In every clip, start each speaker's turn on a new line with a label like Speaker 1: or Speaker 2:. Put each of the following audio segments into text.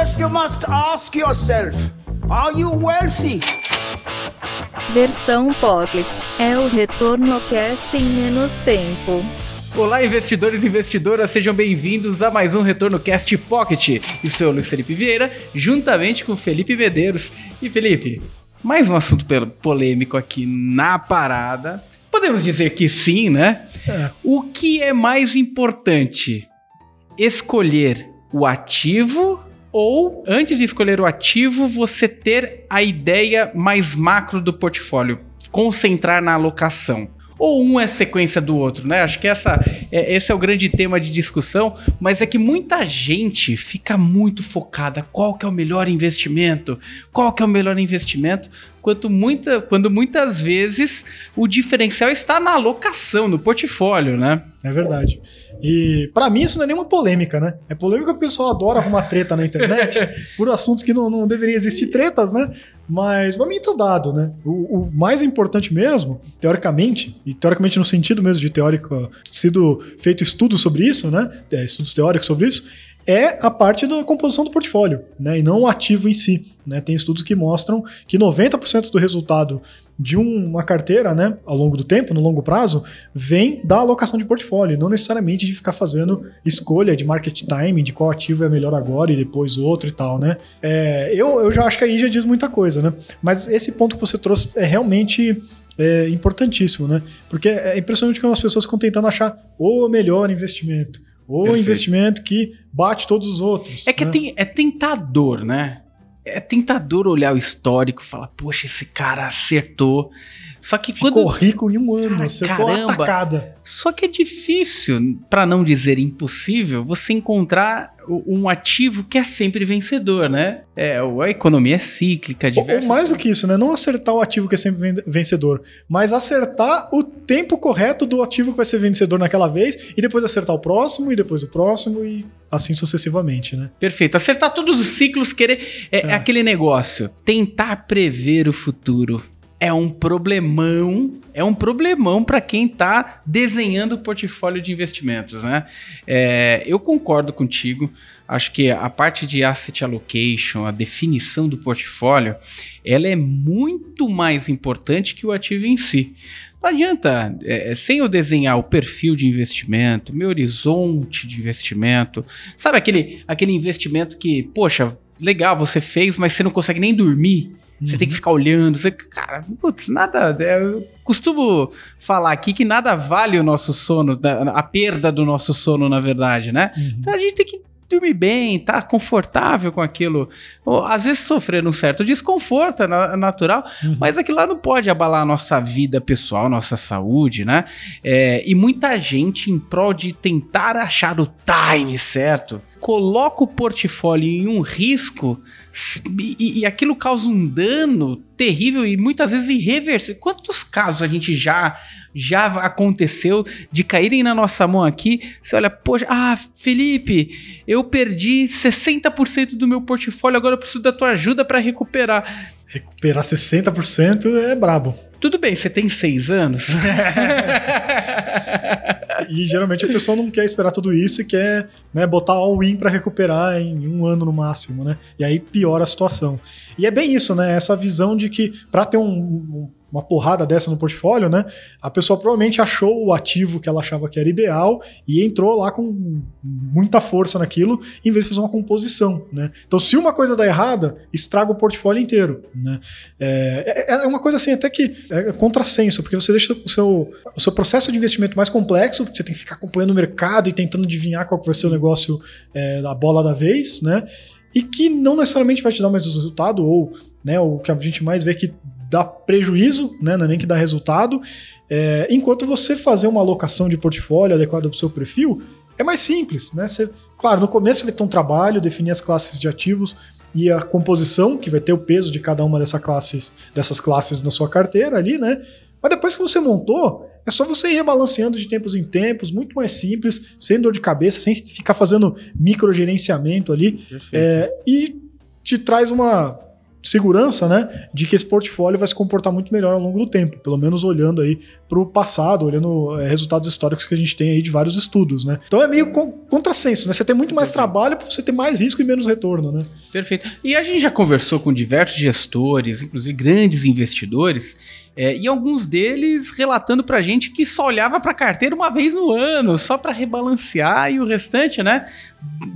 Speaker 1: First, you must ask yourself Are you wealthy?
Speaker 2: Versão Pocket é o retorno cash em menos tempo.
Speaker 3: Olá, investidores e investidoras, sejam bem-vindos a mais um Retorno Cast Pocket. Estou eu, Luiz Felipe Vieira, juntamente com Felipe Medeiros. E Felipe, mais um assunto polêmico aqui na parada. Podemos dizer que sim, né? É. O que é mais importante? Escolher o ativo ou, antes de escolher o ativo, você ter a ideia mais macro do portfólio, concentrar na alocação ou um é sequência do outro, né? Acho que essa, é, esse é o grande tema de discussão, mas é que muita gente fica muito focada qual que é o melhor investimento, qual que é o melhor investimento, quanto muita, quando muitas vezes o diferencial está na alocação, no portfólio, né?
Speaker 4: É verdade. E para mim isso não é nenhuma polêmica, né? É polêmica porque o pessoal adora arrumar treta na internet por assuntos que não, não deveriam existir tretas, né? Mas pra mim tá dado, né? O, o, mais importante mesmo, teoricamente, e teoricamente no sentido mesmo de teórico, sido feito estudos sobre isso, né? É, estudos teóricos sobre isso, é a parte da composição do portfólio, né, e não o ativo em si. Né? Tem estudos que mostram que 90% do resultado de uma carteira, né, ao longo do tempo, no longo prazo, vem da alocação de portfólio, não necessariamente de ficar fazendo escolha de market timing, de qual ativo é melhor agora e depois outro e tal, né? É, eu, eu já acho que aí já diz muita coisa, né? Mas esse ponto que você trouxe é realmente é importantíssimo, né? Porque é impressionante como as pessoas ficam tentando achar o melhor investimento ou Perfeito. investimento que bate todos os outros.
Speaker 3: É que
Speaker 4: né?
Speaker 3: tem, é tentador, né? É tentador olhar o histórico e falar, poxa, esse cara acertou. Só que
Speaker 4: Ficou
Speaker 3: quando...
Speaker 4: rico em um ano, Cara, acertou caramba, atacada.
Speaker 3: Só que é difícil, para não dizer impossível, você encontrar um ativo que é sempre vencedor, né? É, a economia é cíclica, diversas...
Speaker 4: Ou mais do que isso, né? Não acertar o ativo que é sempre vencedor, mas acertar o tempo correto do ativo que vai ser vencedor naquela vez e depois acertar o próximo e depois o próximo e assim sucessivamente, né?
Speaker 3: Perfeito. Acertar todos os ciclos, querer... É, é. é aquele negócio, tentar prever o futuro é um problemão, é um problemão para quem está desenhando o portfólio de investimentos, né? É, eu concordo contigo. Acho que a parte de asset allocation, a definição do portfólio, ela é muito mais importante que o ativo em si. Não adianta, é, sem eu desenhar o perfil de investimento, meu horizonte de investimento, sabe aquele, aquele investimento que, poxa, legal, você fez, mas você não consegue nem dormir. Você tem que uhum. ficar olhando. Você, cara, putz, nada. É, eu costumo falar aqui que nada vale o nosso sono, a perda do nosso sono, na verdade, né? Uhum. Então a gente tem que dormir bem, tá confortável com aquilo. Ou, às vezes sofrer um certo desconforto, é natural, uhum. mas aquilo lá não pode abalar a nossa vida pessoal, nossa saúde, né? É, e muita gente, em prol de tentar achar o time certo, coloca o portfólio em um risco e, e, aquilo causa um dano terrível e muitas vezes irreversível. Quantos casos a gente já já aconteceu de caírem na nossa mão aqui? Você olha, poxa, ah, Felipe, eu perdi 60% do meu portfólio, agora eu preciso da tua ajuda para recuperar.
Speaker 4: Recuperar 60% é brabo.
Speaker 3: Tudo bem, você tem seis anos.
Speaker 4: e geralmente a pessoa não quer esperar tudo isso e quer né, botar all-in para recuperar em um ano no máximo, né? E aí piora a situação. E é bem isso, né? Essa visão de que para ter um, um uma porrada dessa no portfólio, né? A pessoa provavelmente achou o ativo que ela achava que era ideal e entrou lá com muita força naquilo, em vez de fazer uma composição, né? Então, se uma coisa dá errada, estraga o portfólio inteiro, né? É, é, é uma coisa assim, até que é contrassenso, porque você deixa o seu, o seu processo de investimento mais complexo, porque você tem que ficar acompanhando o mercado e tentando adivinhar qual vai ser o negócio é, da bola da vez, né? E que não necessariamente vai te dar mais resultado, ou né, o que a gente mais vê que dá prejuízo, né, não é nem que dá resultado, é, enquanto você fazer uma alocação de portfólio adequada para o seu perfil é mais simples. Né? Você, claro, no começo vai ter um trabalho, definir as classes de ativos e a composição, que vai ter o peso de cada uma dessa classes, dessas classes na sua carteira ali, né? Mas depois que você montou, é só você ir rebalanceando de tempos em tempos, muito mais simples, sem dor de cabeça, sem ficar fazendo microgerenciamento ali. É, e te traz uma segurança, né, de que esse portfólio vai se comportar muito melhor ao longo do tempo, pelo menos olhando aí para o passado, olhando é, resultados históricos que a gente tem aí de vários estudos, né. Então é meio con contrassenso, né, você tem muito mais trabalho para você ter mais risco e menos retorno, né.
Speaker 3: Perfeito. E a gente já conversou com diversos gestores, inclusive grandes investidores, é, e alguns deles relatando pra gente que só olhava pra carteira uma vez no ano, só para rebalancear, e o restante, né,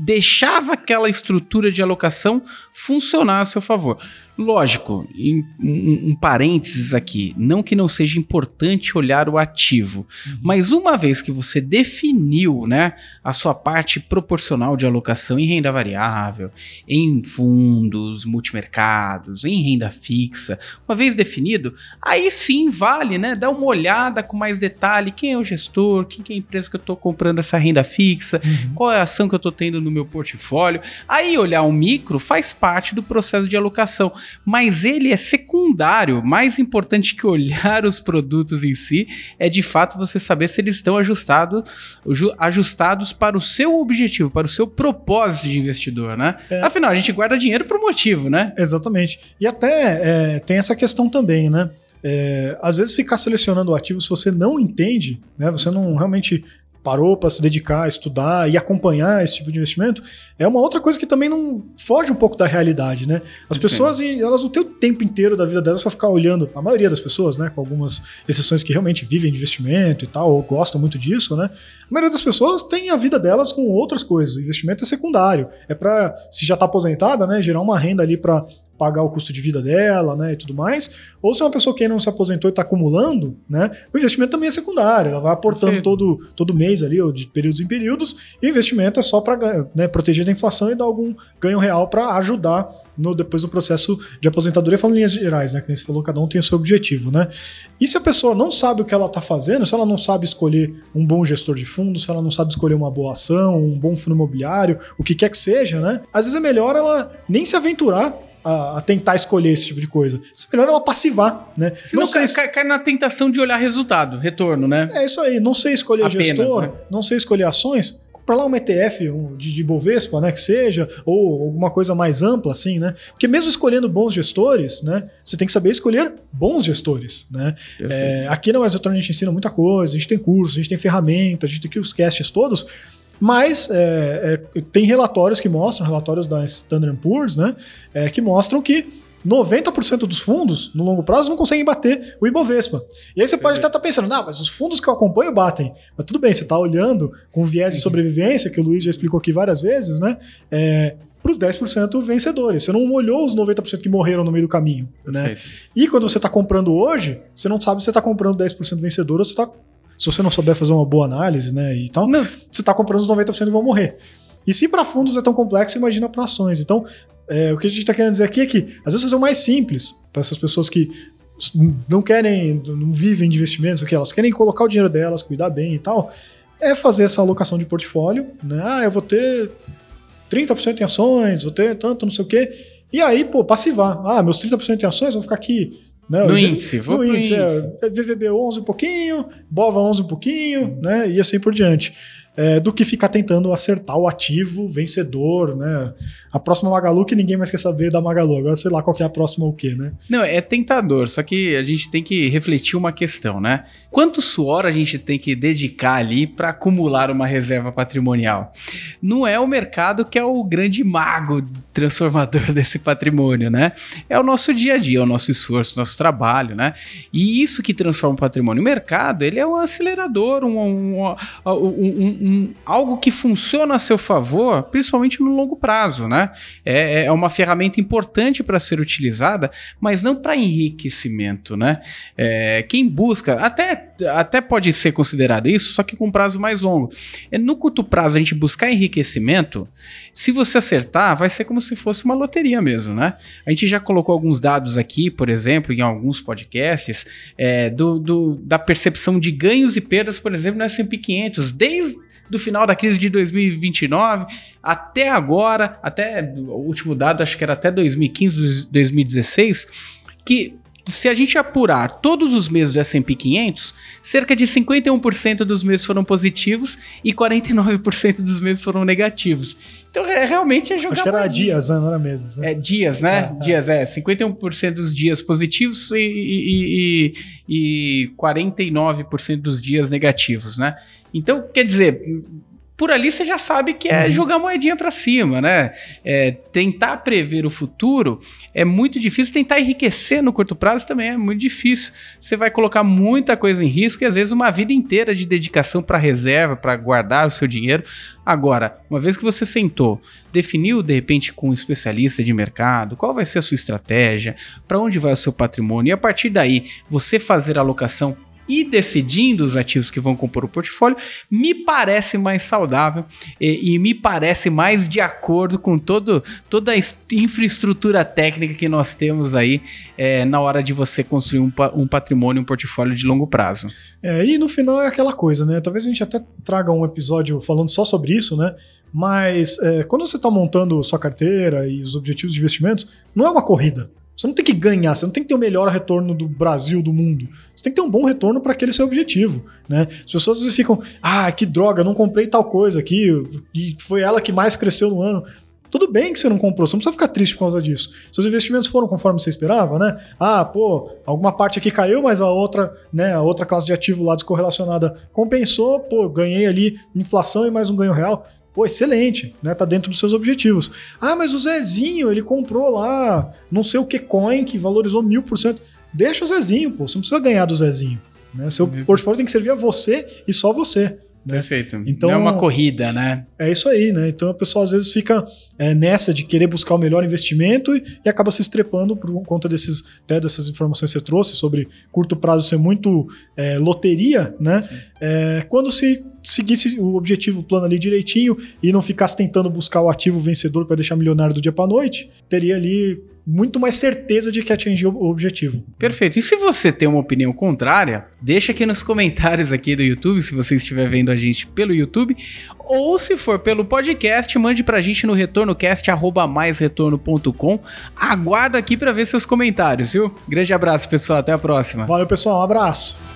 Speaker 3: deixava aquela estrutura de alocação funcionar a seu favor. Lógico, em, um, um, parênteses aqui, não que não seja importante olhar o ativo, uhum. mas uma vez que você definiu né, a sua parte proporcional de alocação em renda variável, em fundos, multimercados, em renda fixa, uma vez definido, aí sim vale né, dar uma olhada com mais detalhe, quem é o gestor, quem é a empresa que eu estou comprando essa renda fixa, uhum. qual é a ação que eu estou tendo no meu portfólio. Aí olhar o micro faz parte do processo de alocação mas ele é secundário. Mais importante que olhar os produtos em si é de fato você saber se eles estão ajustado, ajustados para o seu objetivo, para o seu propósito de investidor, né? É. Afinal, a gente guarda dinheiro por motivo, né?
Speaker 4: Exatamente. E até é, tem essa questão também, né? É, às vezes ficar selecionando ativos se você não entende, né? Você não realmente parou para se dedicar a estudar e acompanhar esse tipo de investimento, é uma outra coisa que também não foge um pouco da realidade, né? As pessoas, elas não têm o tempo inteiro da vida delas para ficar olhando, a maioria das pessoas, né, com algumas exceções que realmente vivem de investimento e tal, ou gostam muito disso, né? A maioria das pessoas tem a vida delas com outras coisas. O investimento é secundário, é para se já está aposentada, né, gerar uma renda ali para pagar o custo de vida dela, né, e tudo mais. Ou se é uma pessoa que não se aposentou e está acumulando, né, o investimento também é secundário, ela vai aportando todo, todo mês ali, ou de períodos em períodos, e o investimento é só para né, proteger da inflação e dar algum ganho real para ajudar no, depois do processo de aposentadoria, falando em linhas gerais, né, que você falou, cada um tem o seu objetivo, né. E se a pessoa não sabe o que ela está fazendo, se ela não sabe escolher um bom gestor de fundo, se ela não sabe escolher uma boa ação, um bom fundo imobiliário, o que quer que seja, né, às vezes é melhor ela nem se aventurar a, a, tentar escolher esse tipo de coisa. É melhor ela passivar, né?
Speaker 3: Se não, cai, cai, cai, na tentação de olhar resultado, retorno, né?
Speaker 4: É isso aí. Não sei escolher Apenas, gestor, né? não sei escolher ações. Comprar lá um ETF um, de, de Bovespa, né? Que seja, ou alguma coisa mais ampla, assim, né? Porque mesmo escolhendo bons gestores, né? Você tem que saber escolher bons gestores, né? É, aqui na Exotronic a gente ensina muita coisa, a gente tem cursos, a gente tem ferramentas, a gente tem aqui os casts todos. Mas é, é, tem relatórios que mostram, relatórios da Standard Poor's, né, é, que mostram que 90% dos fundos, no longo prazo, não conseguem bater o Ibovespa. E aí você pode até estar tá pensando, não, mas os fundos que eu acompanho batem. Mas tudo bem, você está olhando com viés de sobrevivência, que o Luiz já explicou aqui várias vezes, né? É, para os 10% vencedores. Você não olhou os 90% que morreram no meio do caminho. Né? E quando você está comprando hoje, você não sabe se você está comprando 10% vencedor ou se está se você não souber fazer uma boa análise, né, e tal, não. você está comprando os 90% e vão morrer. E se para fundos é tão complexo, imagina para ações. Então, é, o que a gente está querendo dizer aqui é que, às vezes, fazer o mais simples para essas pessoas que não querem, não vivem de investimentos, o que elas querem colocar o dinheiro delas, cuidar bem e tal, é fazer essa alocação de portfólio, né? Ah, eu vou ter 30% em ações, vou ter tanto, não sei o quê. E aí, pô, passivar. Ah, meus 30% em ações vão ficar aqui
Speaker 3: né? No índice,
Speaker 4: vou no índice, índice. É, VVB 11 um pouquinho, BOVA 11 um pouquinho, né? E assim por diante é, do que ficar tentando acertar o ativo vencedor, né? A próxima Magalu que ninguém mais quer saber da Magalu. Agora sei lá qual é a próxima o quê, né?
Speaker 3: Não, é tentador, só que a gente tem que refletir uma questão, né? Quanto suor a gente tem que dedicar ali para acumular uma reserva patrimonial? Não é o mercado que é o grande mago transformador desse patrimônio, né? É o nosso dia a dia, o nosso esforço, o nosso trabalho, né? E isso que transforma o patrimônio. O mercado, ele é um acelerador, um, um, um, um um, algo que funciona a seu favor, principalmente no longo prazo, né? É, é uma ferramenta importante para ser utilizada, mas não para enriquecimento, né? É, quem busca, até, até pode ser considerado isso, só que com prazo mais longo. É, no curto prazo, a gente buscar enriquecimento, se você acertar, vai ser como se fosse uma loteria mesmo, né? A gente já colocou alguns dados aqui, por exemplo, em alguns podcasts, é, do, do, da percepção de ganhos e perdas, por exemplo, no S&P 500, desde do final da crise de 2029 até agora, até o último dado, acho que era até 2015, 2016, que se a gente apurar todos os meses do S&P 500, cerca de 51% dos meses foram positivos e 49% dos meses foram negativos. Então, é, realmente é jogar.
Speaker 4: Acho que era dias, né? Não era meses,
Speaker 3: né? É dias, né? É, é. dias, é. 51% dos dias positivos e, e, e, e 49% dos dias negativos, né? Então, quer dizer, por ali você já sabe que é jogar moedinha para cima, né? É, tentar prever o futuro é muito difícil, tentar enriquecer no curto prazo também é muito difícil. Você vai colocar muita coisa em risco e às vezes uma vida inteira de dedicação para reserva, para guardar o seu dinheiro. Agora, uma vez que você sentou, definiu de repente com um especialista de mercado qual vai ser a sua estratégia, para onde vai o seu patrimônio e a partir daí você fazer a alocação e decidindo os ativos que vão compor o portfólio, me parece mais saudável e, e me parece mais de acordo com todo, toda a infraestrutura técnica que nós temos aí é, na hora de você construir um, um, patrimônio, um portfólio de longo prazo.
Speaker 4: É, e no final é aquela coisa, né? Talvez a gente até traga um episódio falando só sobre isso, né? Mas é, quando você está montando sua carteira e os objetivos de investimentos, não é uma corrida. Você não tem que ganhar, você não tem que ter o melhor retorno do Brasil, do mundo. Você tem que ter um bom retorno para aquele seu objetivo. Né? As pessoas às vezes ficam, ah, que droga, não comprei tal coisa aqui, e foi ela que mais cresceu no ano. Tudo bem que você não comprou, você não precisa ficar triste por causa disso. Seus investimentos foram conforme você esperava, né? Ah, pô, alguma parte aqui caiu, mas a outra, né, a outra classe de ativo lá descorrelacionada compensou, pô, ganhei ali inflação e mais um ganho real. Pô, excelente, né? Tá dentro dos seus objetivos. Ah, mas o Zezinho, ele comprou lá não sei o que coin que valorizou mil por cento. Deixa o Zezinho, pô. Você não precisa ganhar do Zezinho. Né? Seu portfólio tem que servir a você e só você.
Speaker 3: Né? Perfeito. Então, não é uma corrida, né?
Speaker 4: É isso aí, né? Então a pessoa às vezes fica é, nessa de querer buscar o melhor investimento e, e, acaba se estrepando por conta desses, até dessas informações que você trouxe sobre curto prazo ser muito é, loteria, né? É, quando se seguisse o objetivo, o plano ali direitinho e não ficasse tentando buscar o ativo vencedor para deixar milionário do dia para noite, teria ali muito mais certeza de que atingiu o objetivo.
Speaker 3: Perfeito. E se você tem uma opinião contrária, deixa aqui nos comentários aqui do YouTube, se você estiver vendo a gente pelo YouTube, ou se for pelo podcast, mande pra gente no retornocast@maisretorno.com. Aguardo aqui para ver seus comentários, viu? Grande abraço, pessoal, até a próxima.
Speaker 4: Valeu, pessoal, um abraço.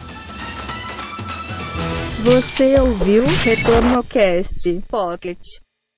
Speaker 2: Você ouviu Retorno Cast Pocket.